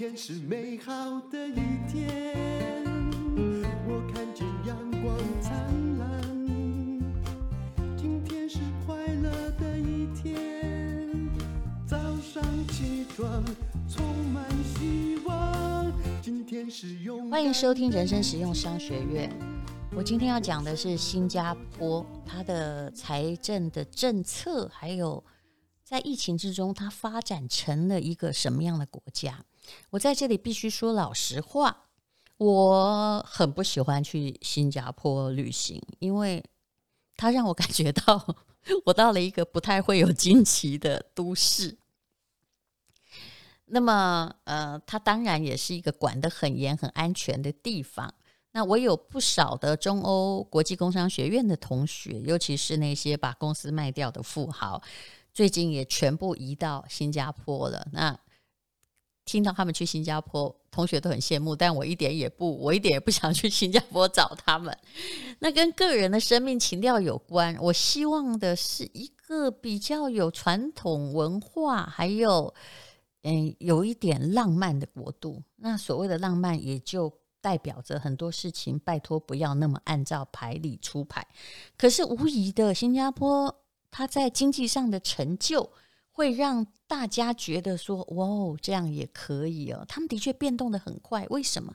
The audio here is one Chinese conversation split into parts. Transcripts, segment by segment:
天是美好的一天，我看见阳光灿烂。今天是快乐的一天，早上起床充满希望。今天是勇。欢迎收听人生实用商学院。我今天要讲的是新加坡，它的财政的政策，还有在疫情之中，它发展成了一个什么样的国家？我在这里必须说老实话，我很不喜欢去新加坡旅行，因为它让我感觉到我到了一个不太会有惊奇的都市。那么，呃，它当然也是一个管得很严、很安全的地方。那我有不少的中欧国际工商学院的同学，尤其是那些把公司卖掉的富豪，最近也全部移到新加坡了。那听到他们去新加坡，同学都很羡慕，但我一点也不，我一点也不想去新加坡找他们。那跟个人的生命情调有关。我希望的是一个比较有传统文化，还有嗯，有一点浪漫的国度。那所谓的浪漫，也就。代表着很多事情，拜托不要那么按照牌理出牌。可是无疑的，新加坡他在经济上的成就，会让大家觉得说：“哇哦，这样也可以哦。”他们的确变动的很快。为什么？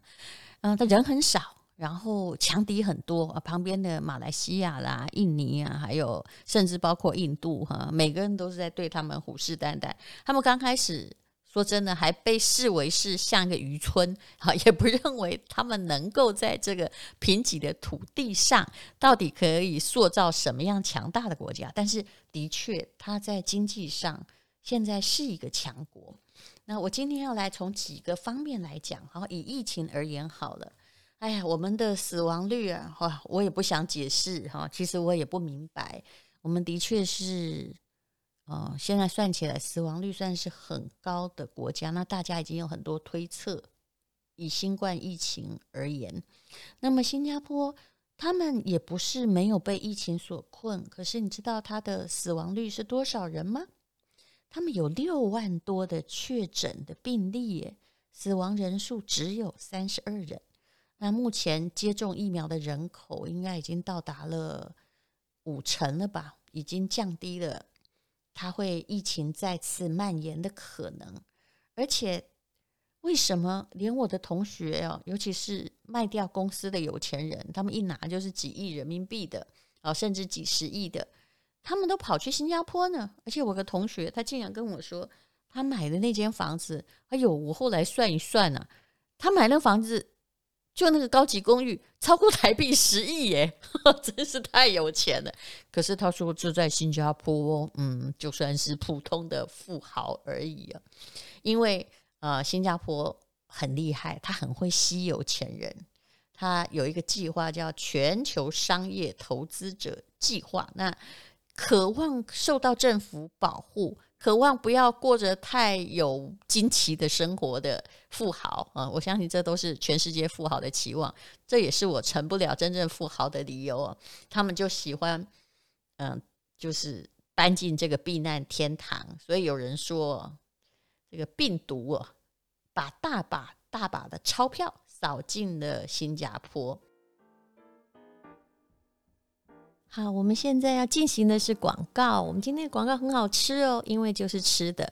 嗯，他人很少，然后强敌很多啊。旁边的马来西亚啦、印尼啊，还有甚至包括印度哈，每个人都是在对他们虎视眈眈。他们刚开始。说真的，还被视为是像一个渔村啊，也不认为他们能够在这个贫瘠的土地上，到底可以塑造什么样强大的国家。但是，的确，他在经济上现在是一个强国。那我今天要来从几个方面来讲，好，以疫情而言好了。哎呀，我们的死亡率啊，哈，我也不想解释哈，其实我也不明白。我们的确是。哦，现在算起来，死亡率算是很高的国家。那大家已经有很多推测，以新冠疫情而言，那么新加坡他们也不是没有被疫情所困。可是你知道他的死亡率是多少人吗？他们有六万多的确诊的病例耶，死亡人数只有三十二人。那目前接种疫苗的人口应该已经到达了五成了吧？已经降低了。它会疫情再次蔓延的可能，而且为什么连我的同学哦，尤其是卖掉公司的有钱人，他们一拿就是几亿人民币的啊，甚至几十亿的，他们都跑去新加坡呢？而且我的同学他竟然跟我说，他买的那间房子，哎呦，我后来算一算啊，他买那房子。就那个高级公寓，超过台币十亿耶，真是太有钱了。可是他说住在新加坡，嗯，就算是普通的富豪而已啊。因为呃，新加坡很厉害，他很会吸有钱人。他有一个计划叫全球商业投资者计划，那渴望受到政府保护。渴望不要过着太有惊奇的生活的富豪啊，我相信这都是全世界富豪的期望，这也是我成不了真正富豪的理由啊。他们就喜欢，嗯，就是搬进这个避难天堂。所以有人说，这个病毒啊，把大把大把的钞票扫进了新加坡。好，我们现在要进行的是广告。我们今天的广告很好吃哦，因为就是吃的。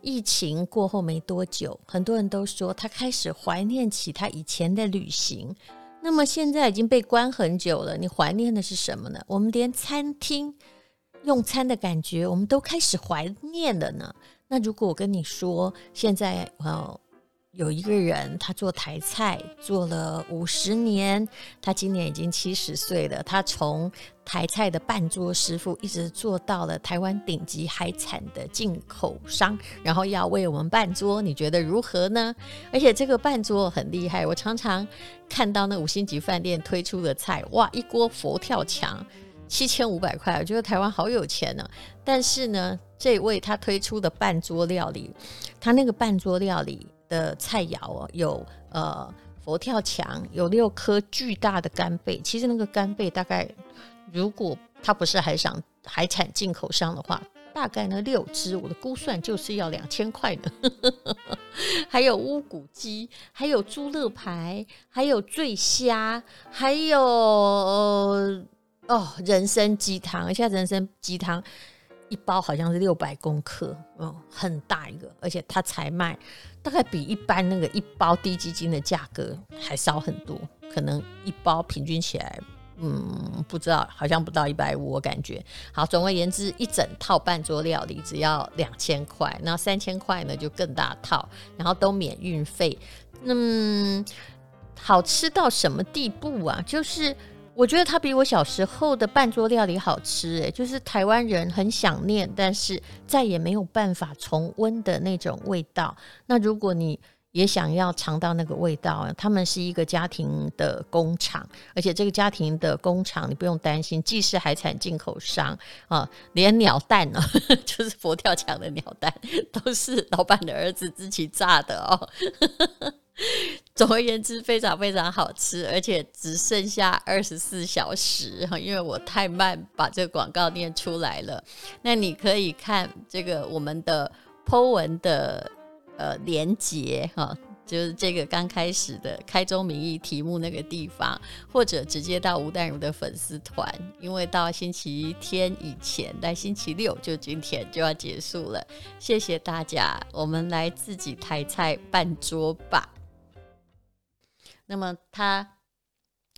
疫情过后没多久，很多人都说他开始怀念起他以前的旅行。那么现在已经被关很久了，你怀念的是什么呢？我们连餐厅用餐的感觉，我们都开始怀念了呢。那如果我跟你说，现在哦。有一个人，他做台菜做了五十年，他今年已经七十岁了。他从台菜的半桌师傅，一直做到了台湾顶级海产的进口商，然后要为我们半桌，你觉得如何呢？而且这个半桌很厉害，我常常看到那五星级饭店推出的菜，哇，一锅佛跳墙七千五百块，我觉得台湾好有钱呢。但是呢，这位他推出的半桌料理，他那个半桌料理。的菜肴哦，有呃佛跳墙，有六颗巨大的干贝。其实那个干贝大概，如果它不是海产海产进口商的话，大概呢六只，我的估算就是要两千块呢。还有乌骨鸡，还有猪肋排，还有醉虾，还有哦人参鸡汤。现在人参鸡汤一包好像是六百公克，嗯，很大一个，而且它才卖大概比一般那个一包低基金的价格还少很多，可能一包平均起来。嗯，不知道，好像不到一百五，我感觉。好，总而言之，一整套半桌料理只要两千块，那三千块呢就更大套，然后都免运费。嗯，好吃到什么地步啊？就是我觉得它比我小时候的半桌料理好吃，诶，就是台湾人很想念，但是再也没有办法重温的那种味道。那如果你也想要尝到那个味道，他们是一个家庭的工厂，而且这个家庭的工厂你不用担心，既是海产进口商啊，连鸟蛋呢，就是佛跳墙的鸟蛋，都是老板的儿子自己炸的哦。总而言之，非常非常好吃，而且只剩下二十四小时哈，因为我太慢把这个广告念出来了。那你可以看这个我们的 Po 文的。呃，连接哈，就是这个刚开始的开宗明义题目那个地方，或者直接到吴淡如的粉丝团，因为到星期天以前，在星期六就今天就要结束了。谢谢大家，我们来自己台菜办桌吧。那么，他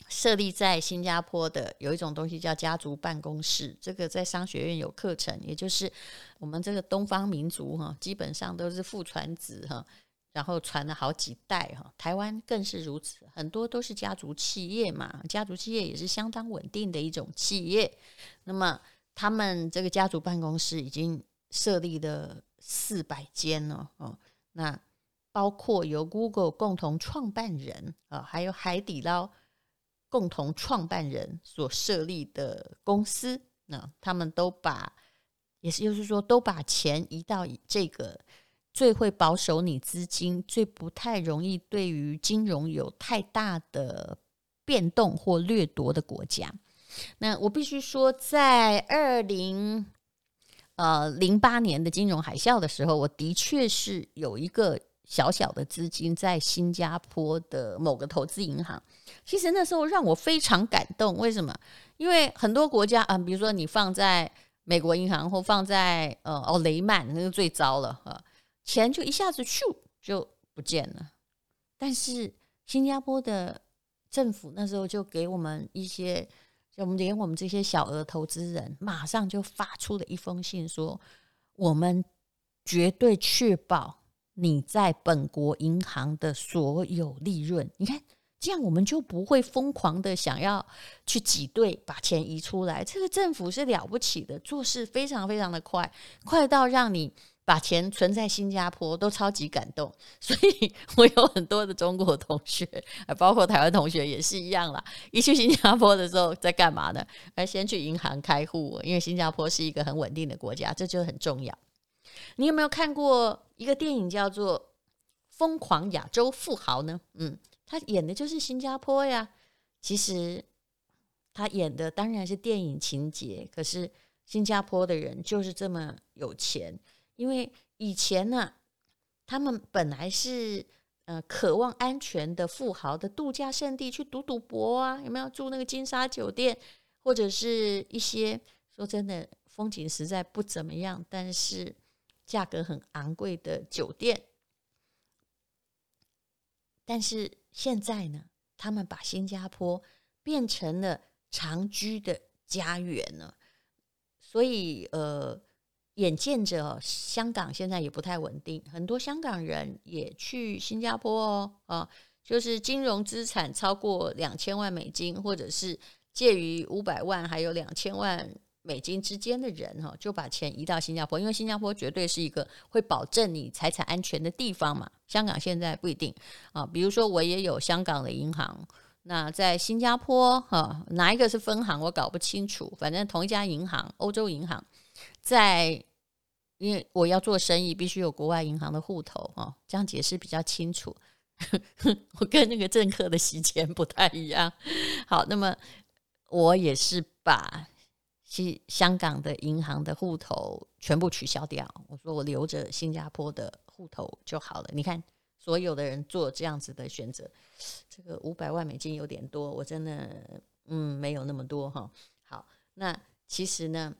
设立在新加坡的有一种东西叫家族办公室，这个在商学院有课程，也就是。我们这个东方民族哈，基本上都是父传子哈，然后传了好几代哈。台湾更是如此，很多都是家族企业嘛，家族企业也是相当稳定的一种企业。那么他们这个家族办公室已经设立了四百间了哦。那包括由 Google 共同创办人啊，还有海底捞共同创办人所设立的公司，那他们都把。也是就是说，都把钱移到这个最会保守你资金、最不太容易对于金融有太大的变动或掠夺的国家。那我必须说，在二零呃零八年的金融海啸的时候，我的确是有一个小小的资金在新加坡的某个投资银行。其实那时候让我非常感动，为什么？因为很多国家啊，比如说你放在。美国银行或放在呃哦雷曼那个最糟了啊，钱就一下子咻就不见了。但是新加坡的政府那时候就给我们一些，就我们连我们这些小额投资人，马上就发出了一封信说，我们绝对确保你在本国银行的所有利润。你看。这样我们就不会疯狂的想要去挤兑把钱移出来。这个政府是了不起的，做事非常非常的快，快到让你把钱存在新加坡都超级感动。所以我有很多的中国同学，包括台湾同学也是一样啦。一去新加坡的时候在干嘛呢？而先去银行开户，因为新加坡是一个很稳定的国家，这就很重要。你有没有看过一个电影叫做《疯狂亚洲富豪》呢？嗯。他演的就是新加坡呀。其实他演的当然是电影情节，可是新加坡的人就是这么有钱。因为以前呢，他们本来是呃渴望安全的富豪的度假胜地，去赌赌博啊，有没有住那个金沙酒店，或者是一些说真的风景实在不怎么样，但是价格很昂贵的酒店，但是。现在呢，他们把新加坡变成了长居的家园了，所以呃，眼见着香港现在也不太稳定，很多香港人也去新加坡哦，啊，就是金融资产超过两千万美金，或者是介于五百万还有两千万。美金之间的人哈，就把钱移到新加坡，因为新加坡绝对是一个会保证你财产安全的地方嘛。香港现在不一定啊，比如说我也有香港的银行，那在新加坡哈，哪一个是分行我搞不清楚，反正同一家银行，欧洲银行，在因为我要做生意，必须有国外银行的户头啊，这样解释比较清楚。我跟那个政客的洗钱不太一样。好，那么我也是把。西香港的银行的户头全部取消掉。我说我留着新加坡的户头就好了。你看，所有的人做这样子的选择，这个五百万美金有点多，我真的嗯没有那么多哈。好，那其实呢，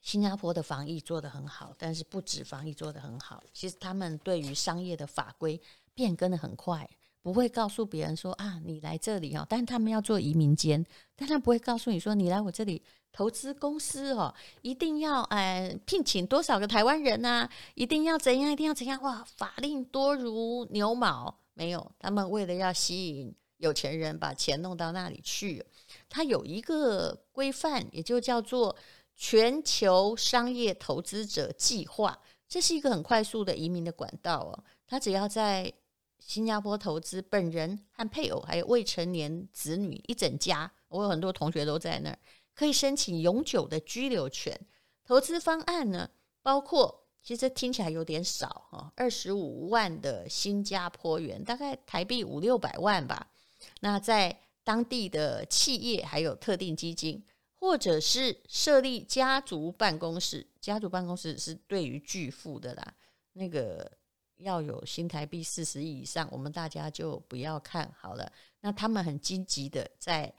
新加坡的防疫做得很好，但是不止防疫做得很好，其实他们对于商业的法规变更的很快。不会告诉别人说啊，你来这里哦，但是他们要做移民监，但他不会告诉你说，你来我这里投资公司哦，一定要呃聘请多少个台湾人啊，一定要怎样，一定要怎样哇，法令多如牛毛，没有，他们为了要吸引有钱人，把钱弄到那里去，他有一个规范，也就叫做全球商业投资者计划，这是一个很快速的移民的管道哦，他只要在。新加坡投资，本人和配偶还有未成年子女一整家，我有很多同学都在那儿，可以申请永久的居留权。投资方案呢，包括其实听起来有点少哈，二十五万的新加坡元，大概台币五六百万吧。那在当地的企业还有特定基金，或者是设立家族办公室，家族办公室是对于巨富的啦，那个。要有新台币四十亿以上，我们大家就不要看好了。那他们很积极的在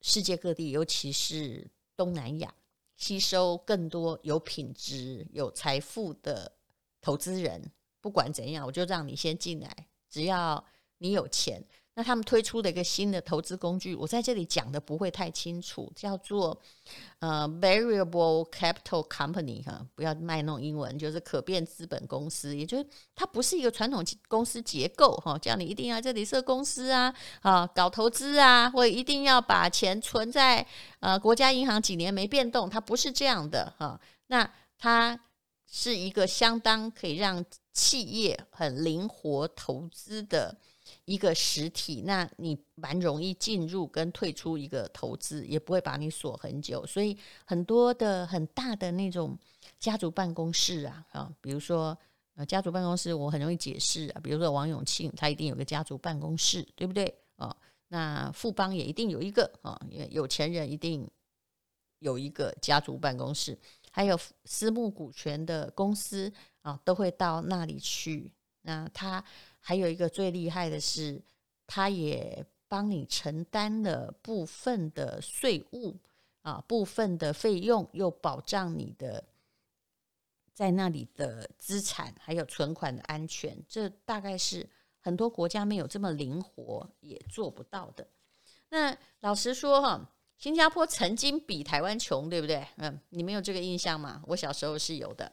世界各地，尤其是东南亚，吸收更多有品质、有财富的投资人。不管怎样，我就让你先进来，只要你有钱。那他们推出的一个新的投资工具，我在这里讲的不会太清楚，叫做呃 Variable Capital Company 哈，不要卖弄英文，就是可变资本公司，也就是它不是一个传统公司结构哈，叫你一定要这里设公司啊，啊搞投资啊，或一定要把钱存在呃国家银行几年没变动，它不是这样的哈。那它是一个相当可以让企业很灵活投资的。一个实体，那你蛮容易进入跟退出一个投资，也不会把你锁很久。所以很多的很大的那种家族办公室啊，啊，比如说呃家族办公室，我很容易解释啊，比如说王永庆，他一定有个家族办公室，对不对啊？那富邦也一定有一个啊，有钱人一定有一个家族办公室，还有私募股权的公司啊，都会到那里去。那他。还有一个最厉害的是，他也帮你承担了部分的税务啊，部分的费用，又保障你的在那里的资产还有存款的安全。这大概是很多国家没有这么灵活，也做不到的。那老实说哈，新加坡曾经比台湾穷，对不对？嗯，你没有这个印象吗？我小时候是有的。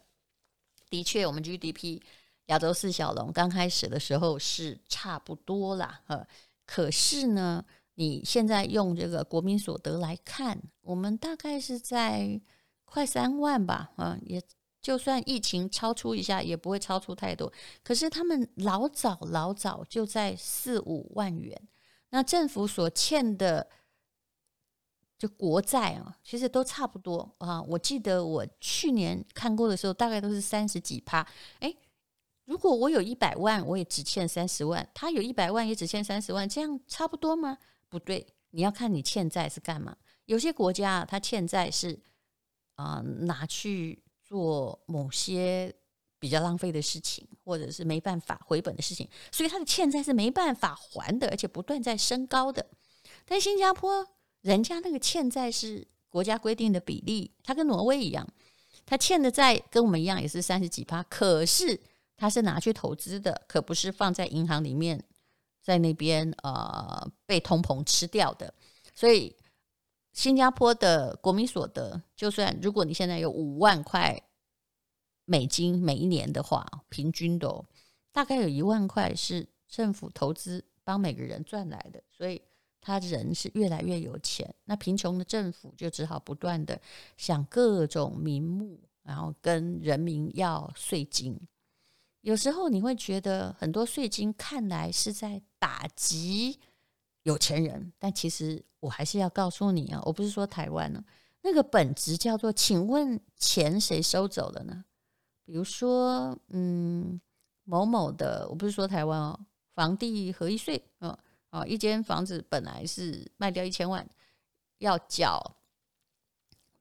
的确，我们 GDP。亚洲四小龙刚开始的时候是差不多啦，呃，可是呢，你现在用这个国民所得来看，我们大概是在快三万吧，啊，也就算疫情超出一下，也不会超出太多。可是他们老早老早就在四五万元，那政府所欠的就国债啊，其实都差不多啊。我记得我去年看过的时候，大概都是三十几趴，诶。如果我有一百万，我也只欠三十万；他有一百万，也只欠三十万，这样差不多吗？不对，你要看你欠债是干嘛。有些国家他欠债是啊、拿去做某些比较浪费的事情，或者是没办法回本的事情，所以他的欠债是没办法还的，而且不断在升高的。但新加坡人家那个欠债是国家规定的比例，他跟挪威一样，他欠的债跟我们一样，也是三十几趴，可是。他是拿去投资的，可不是放在银行里面，在那边呃被通膨吃掉的。所以新加坡的国民所得，就算如果你现在有五万块美金每一年的话，平均的哦，大概有一万块是政府投资帮每个人赚来的，所以他人是越来越有钱。那贫穷的政府就只好不断的想各种名目，然后跟人民要税金。有时候你会觉得很多税金看来是在打击有钱人，但其实我还是要告诉你啊，我不是说台湾呢，那个本质叫做，请问钱谁收走了呢？比如说，嗯，某某的，我不是说台湾哦，房地合一税，嗯，啊，一间房子本来是卖掉一千万，要缴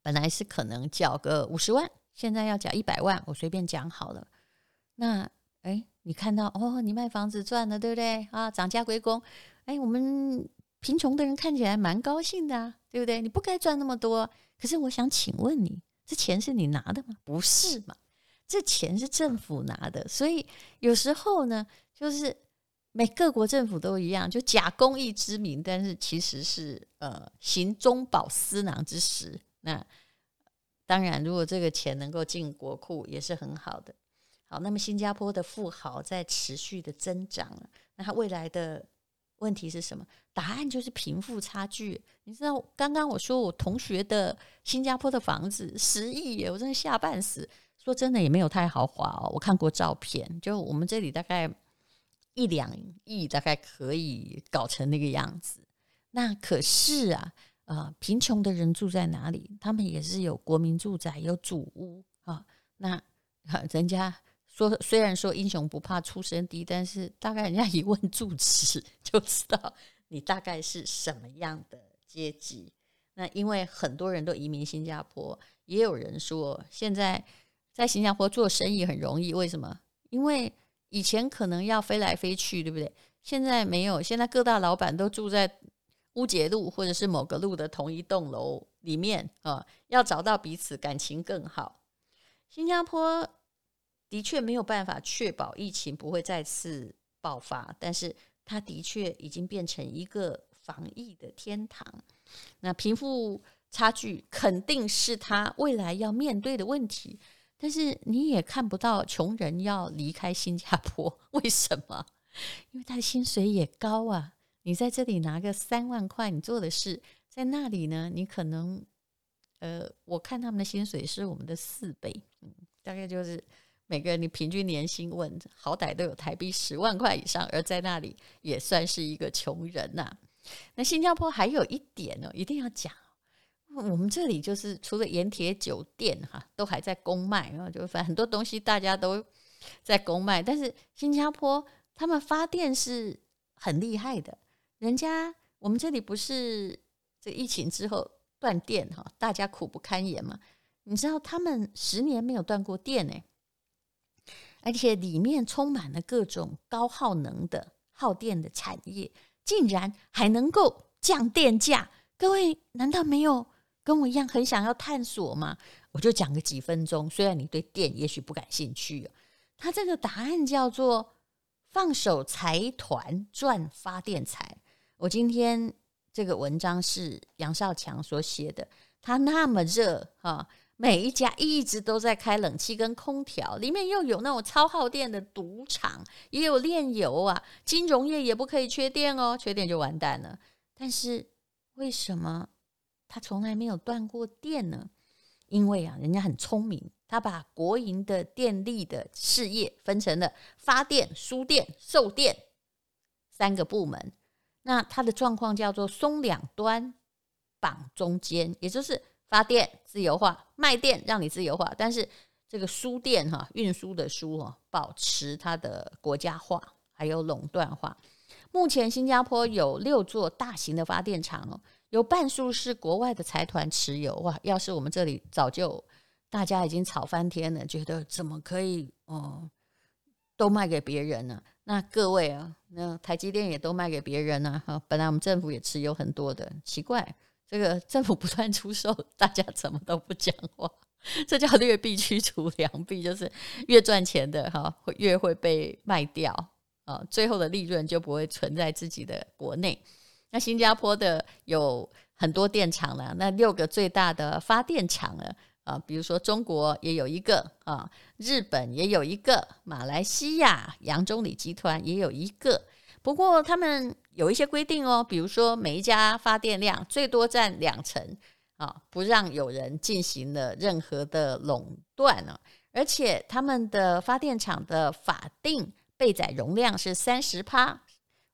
本来是可能缴个五十万，现在要缴一百万，我随便讲好了。那哎，你看到哦，你卖房子赚了，对不对啊？涨价归公，哎，我们贫穷的人看起来蛮高兴的啊，对不对？你不该赚那么多，可是我想请问你，这钱是你拿的吗？不是嘛？这钱是政府拿的，所以有时候呢，就是每各国政府都一样，就假公益之名，但是其实是呃行中饱私囊之实。那当然，如果这个钱能够进国库，也是很好的。好，那么新加坡的富豪在持续的增长，那他未来的问题是什么？答案就是贫富差距。你知道，刚刚我说我同学的新加坡的房子十亿耶，我真的吓半死。说真的，也没有太豪华哦。我看过照片，就我们这里大概一两亿，大概可以搞成那个样子。那可是啊，呃，贫穷的人住在哪里？他们也是有国民住宅，有祖屋啊。那 人家。说虽然说英雄不怕出身低，但是大概人家一问住址就知道你大概是什么样的阶级。那因为很多人都移民新加坡，也有人说现在在新加坡做生意很容易。为什么？因为以前可能要飞来飞去，对不对？现在没有，现在各大老板都住在乌节路或者是某个路的同一栋楼里面啊，要找到彼此感情更好。新加坡。的确没有办法确保疫情不会再次爆发，但是它的确已经变成一个防疫的天堂。那贫富差距肯定是他未来要面对的问题，但是你也看不到穷人要离开新加坡，为什么？因为他的薪水也高啊。你在这里拿个三万块，你做的事在那里呢？你可能，呃，我看他们的薪水是我们的四倍，嗯，大概就是。每个人你平均年薪问，好歹都有台币十万块以上，而在那里也算是一个穷人呐、那新加坡还有一点呢，一定要讲，我们这里就是除了盐铁酒店哈，都还在公卖，然后就反很多东西大家都在公卖，但是新加坡他们发电是很厉害的，人家我们这里不是这疫情之后断电哈，大家苦不堪言嘛，你知道他们十年没有断过电呢。而且里面充满了各种高耗能的耗电的产业，竟然还能够降电价。各位难道没有跟我一样很想要探索吗？我就讲个几分钟。虽然你对电也许不感兴趣，它这个答案叫做放手财团赚发电财。我今天这个文章是杨少强所写的，他那么热哈。每一家一直都在开冷气跟空调，里面又有那种超耗电的赌场，也有炼油啊，金融业也不可以缺电哦，缺电就完蛋了。但是为什么他从来没有断过电呢？因为啊，人家很聪明，他把国营的电力的事业分成了发电、输电、售电三个部门。那他的状况叫做松两端绑中间，也就是。发电自由化，卖电让你自由化，但是这个输电哈，运输的输哈，保持它的国家化还有垄断化。目前新加坡有六座大型的发电厂哦，有半数是国外的财团持有哇。要是我们这里早就大家已经吵翻天了，觉得怎么可以哦，都卖给别人呢？那各位啊，那台积电也都卖给别人呢？哈，本来我们政府也持有很多的，奇怪。这个政府不断出售，大家怎么都不讲话？这叫劣币驱逐良币，就是越赚钱的哈，会越会被卖掉啊，最后的利润就不会存在自己的国内。那新加坡的有很多电厂呢，那六个最大的发电厂了啊，比如说中国也有一个啊，日本也有一个，马来西亚杨忠礼集团也有一个。不过他们有一些规定哦，比如说每一家发电量最多占两成啊，不让有人进行了任何的垄断呢。而且他们的发电厂的法定备载容量是三十趴，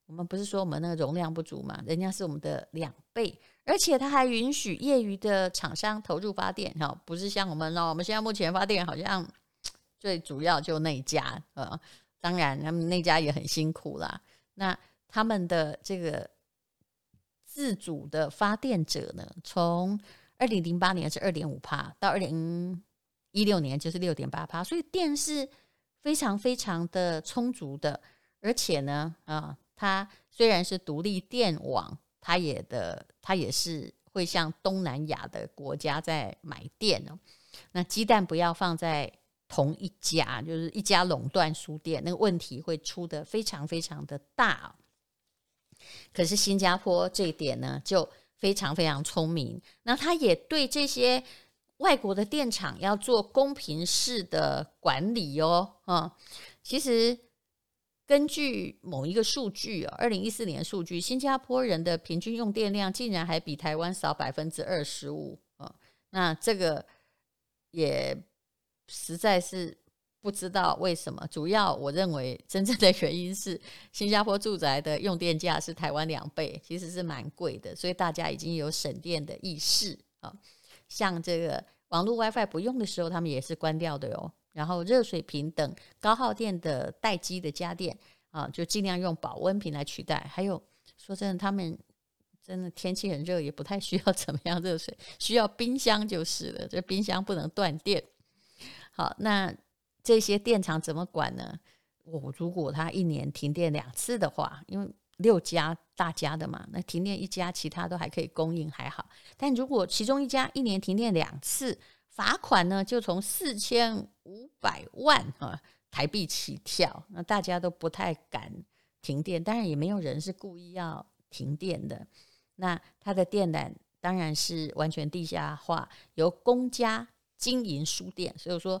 我们不是说我们那个容量不足嘛，人家是我们的两倍。而且他还允许业余的厂商投入发电哈，不是像我们哦，我们现在目前发电好像最主要就那一家呃，当然他们那家也很辛苦啦。那他们的这个自主的发电者呢，从二零零八年是二点五趴，到二零一六年就是六点八趴，所以电是非常非常的充足的，而且呢，啊，它虽然是独立电网，它也的它也是会向东南亚的国家在买电哦。那鸡蛋不要放在同一家，就是一家垄断书店，那个问题会出得非常非常的大。可是新加坡这一点呢，就非常非常聪明，那他也对这些外国的电厂要做公平式的管理哦，啊，其实根据某一个数据，二零一四年数据，新加坡人的平均用电量竟然还比台湾少百分之二十五啊，那这个也实在是。不知道为什么，主要我认为真正的原因是新加坡住宅的用电价是台湾两倍，其实是蛮贵的，所以大家已经有省电的意识啊。像这个网络 WiFi 不用的时候，他们也是关掉的哟。然后热水瓶等高耗电的待机的家电啊，就尽量用保温瓶来取代。还有说真的，他们真的天气很热，也不太需要怎么样热水，需要冰箱就是了。这冰箱不能断电。好，那。这些电厂怎么管呢？我如果他一年停电两次的话，因为六家大家的嘛，那停电一家，其他都还可以供应，还好。但如果其中一家一年停电两次，罚款呢就从四千五百万啊台币起跳，那大家都不太敢停电。当然也没有人是故意要停电的。那它的电缆当然是完全地下化，由公家经营书店，所以说。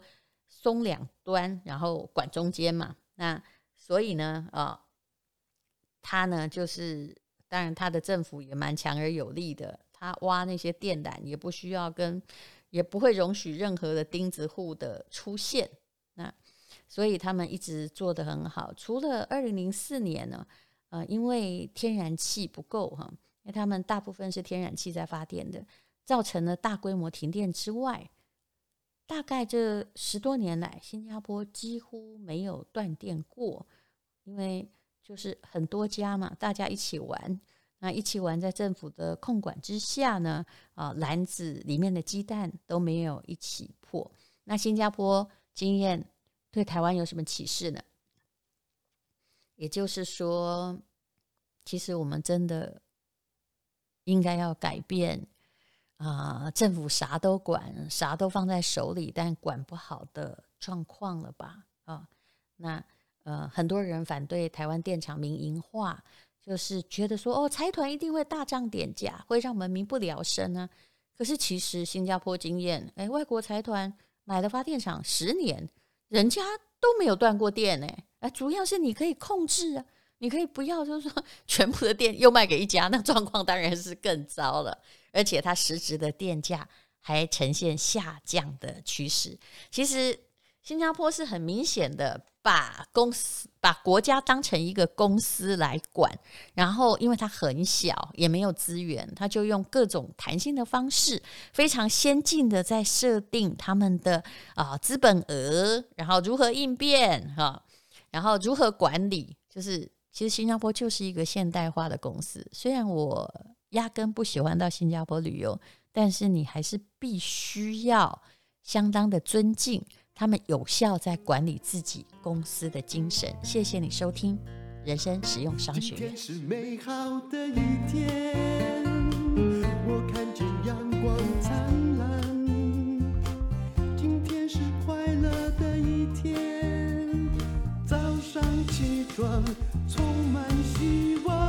松两端，然后管中间嘛。那所以呢，啊、他呢就是，当然他的政府也蛮强而有力的。他挖那些电缆也不需要跟，也不会容许任何的钉子户的出现。那所以他们一直做得很好。除了二零零四年呢，呃，因为天然气不够哈，因为他们大部分是天然气在发电的，造成了大规模停电之外。大概这十多年来，新加坡几乎没有断电过，因为就是很多家嘛，大家一起玩，那一起玩在政府的控管之下呢，啊，篮子里面的鸡蛋都没有一起破。那新加坡经验对台湾有什么启示呢？也就是说，其实我们真的应该要改变。啊、政府啥都管，啥都放在手里，但管不好的状况了吧？啊、那呃，很多人反对台湾电厂民营化，就是觉得说，哦，财团一定会大涨电价，会让我们民不聊生啊。可是其实新加坡经验，哎，外国财团买了发电厂十年，人家都没有断过电，哎，哎，主要是你可以控制啊，你可以不要，就是说 全部的电又卖给一家，那状况当然是更糟了。而且它实质的电价还呈现下降的趋势。其实新加坡是很明显的把公司、把国家当成一个公司来管，然后因为它很小，也没有资源，它就用各种弹性的方式，非常先进的在设定他们的啊资本额，然后如何应变哈，然后如何管理，就是其实新加坡就是一个现代化的公司。虽然我。压根不喜欢到新加坡旅游，但是你还是必须要相当的尊敬他们有效在管理自己公司的精神。谢谢你收听人生实用商学院。今天是美好的一天，我看见阳光灿烂。今天是快乐的一天，早上起床充满希望。